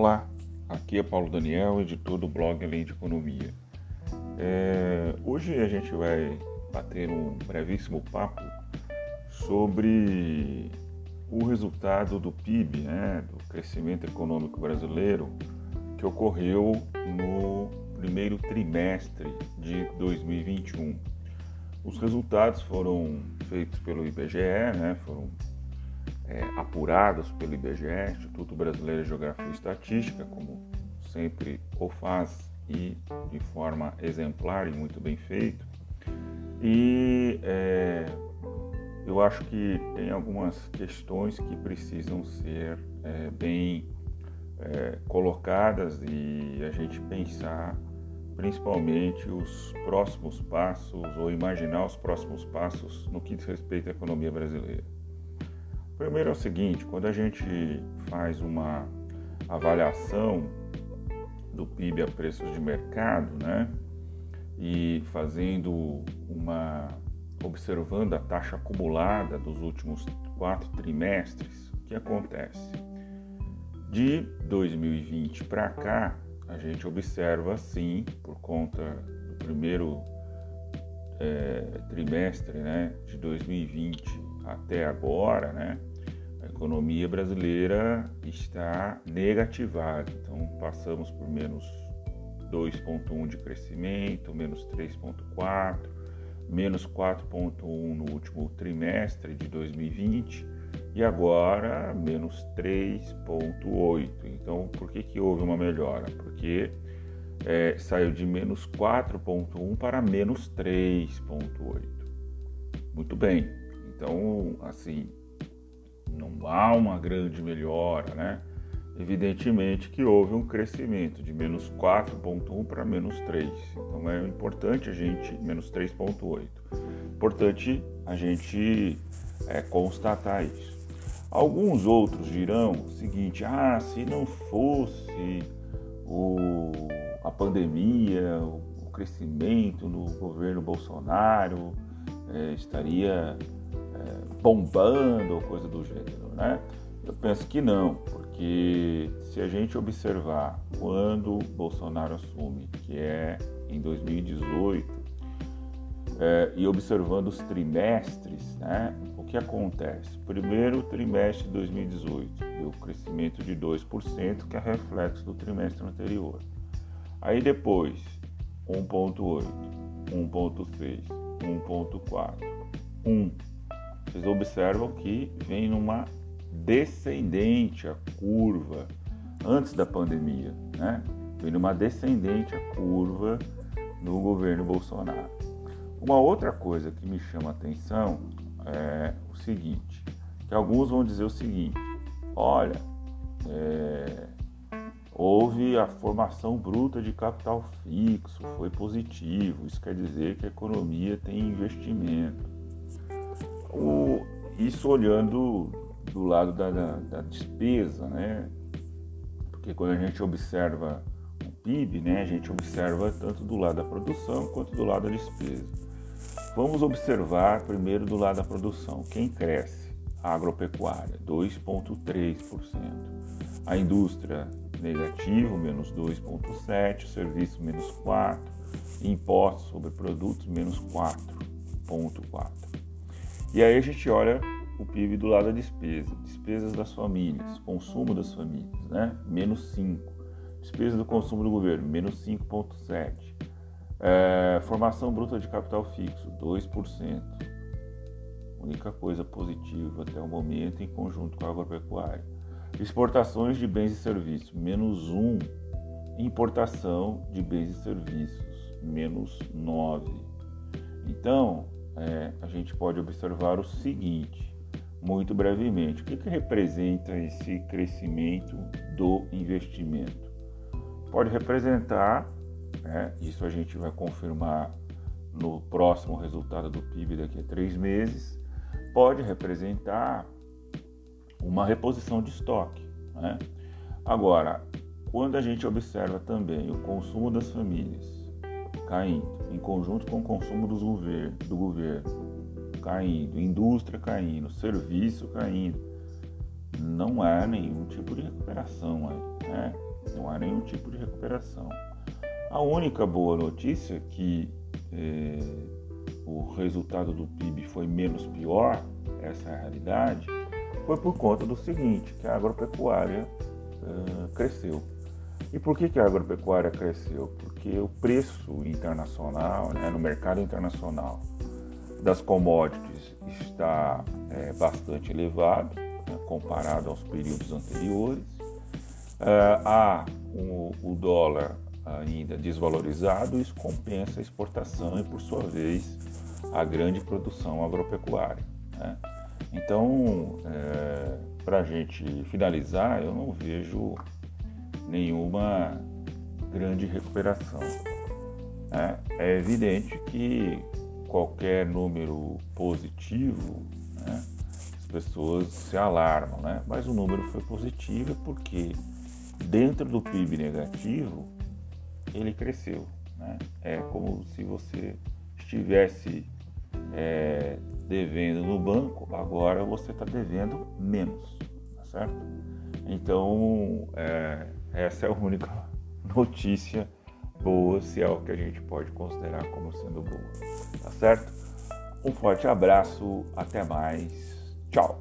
Olá, aqui é Paulo Daniel, editor do blog Além de Economia. É, hoje a gente vai bater um brevíssimo papo sobre o resultado do PIB, né, do crescimento econômico brasileiro, que ocorreu no primeiro trimestre de 2021. Os resultados foram feitos pelo IBGE, né, foram é, apurados pelo IBGE, Instituto Brasileiro de Geografia e Estatística, como sempre o faz e de forma exemplar e muito bem feito. E é, eu acho que tem algumas questões que precisam ser é, bem é, colocadas e a gente pensar principalmente os próximos passos ou imaginar os próximos passos no que diz respeito à economia brasileira. Primeiro é o seguinte, quando a gente faz uma avaliação do PIB a preços de mercado, né, e fazendo uma observando a taxa acumulada dos últimos quatro trimestres, o que acontece? De 2020 para cá, a gente observa sim, por conta do primeiro é, trimestre né, de 2020 até agora, né, economia brasileira está negativada. Então, passamos por menos 2,1 de crescimento, menos 3,4, menos 4,1 no último trimestre de 2020 e agora menos 3,8. Então, por que, que houve uma melhora? Porque é, saiu de menos 4,1 para menos 3,8. Muito bem. Então, assim, não há uma grande melhora, né? Evidentemente que houve um crescimento de menos 4,1 para menos 3. Então é importante a gente, menos 3,8. Importante a gente é, constatar isso. Alguns outros dirão o seguinte: ah, se não fosse o, a pandemia, o, o crescimento no governo Bolsonaro, é, estaria bombando ou coisa do gênero, né? Eu penso que não, porque se a gente observar quando Bolsonaro assume, que é em 2018, é, e observando os trimestres, né, o que acontece? Primeiro trimestre de 2018, deu crescimento de 2%, que é reflexo do trimestre anterior. Aí depois, 1,8, 1,6, 1,4, 1 vocês observam que vem numa descendente a curva antes da pandemia, né? Vem numa descendente a curva no governo Bolsonaro. Uma outra coisa que me chama a atenção é o seguinte, que alguns vão dizer o seguinte, olha, é, houve a formação bruta de capital fixo, foi positivo, isso quer dizer que a economia tem investimento. Isso olhando do lado da, da, da, despesa, né? Porque quando a gente observa o PIB, né, a gente observa tanto do lado da produção quanto do lado da despesa. Vamos observar primeiro do lado da produção. Quem cresce? A agropecuária, 2,3%. A indústria, negativo, menos 2,7%. O serviço, menos 4%. Impostos sobre produtos, menos 4,4%. E aí a gente olha o PIB do lado da despesa, despesas das famílias, consumo das famílias, né? Menos 5. Despesa do consumo do governo, menos 5,7. É, formação bruta de capital fixo, 2%. Única coisa positiva até o momento em conjunto com a agropecuária. Exportações de bens e serviços, menos 1. Importação de bens e serviços, menos 9. Então, é, a gente pode observar o seguinte, muito brevemente: o que, que representa esse crescimento do investimento? Pode representar, né, isso a gente vai confirmar no próximo resultado do PIB daqui a três meses, pode representar uma reposição de estoque. Né? Agora, quando a gente observa também o consumo das famílias, caindo, em conjunto com o consumo dos governo, do governo caindo, indústria caindo, serviço caindo, não há nenhum tipo de recuperação aí, né? não há nenhum tipo de recuperação. A única boa notícia é que é, o resultado do PIB foi menos pior, essa é a realidade, foi por conta do seguinte, que a agropecuária uh, cresceu. E por que, que a agropecuária cresceu? Porque o preço internacional, né, no mercado internacional, das commodities está é, bastante elevado, né, comparado aos períodos anteriores. Uh, há o dólar ainda desvalorizado, isso compensa a exportação e, por sua vez, a grande produção agropecuária. Né? Então, é, para a gente finalizar, eu não vejo nenhuma grande recuperação. Né? É evidente que qualquer número positivo, né, as pessoas se alarmam, né? mas o número foi positivo porque dentro do PIB negativo ele cresceu. Né? É como se você estivesse é, devendo no banco, agora você está devendo menos, tá certo? Então, é, essa é a única notícia boa, se é o que a gente pode considerar como sendo boa, tá certo? Um forte abraço, até mais, tchau!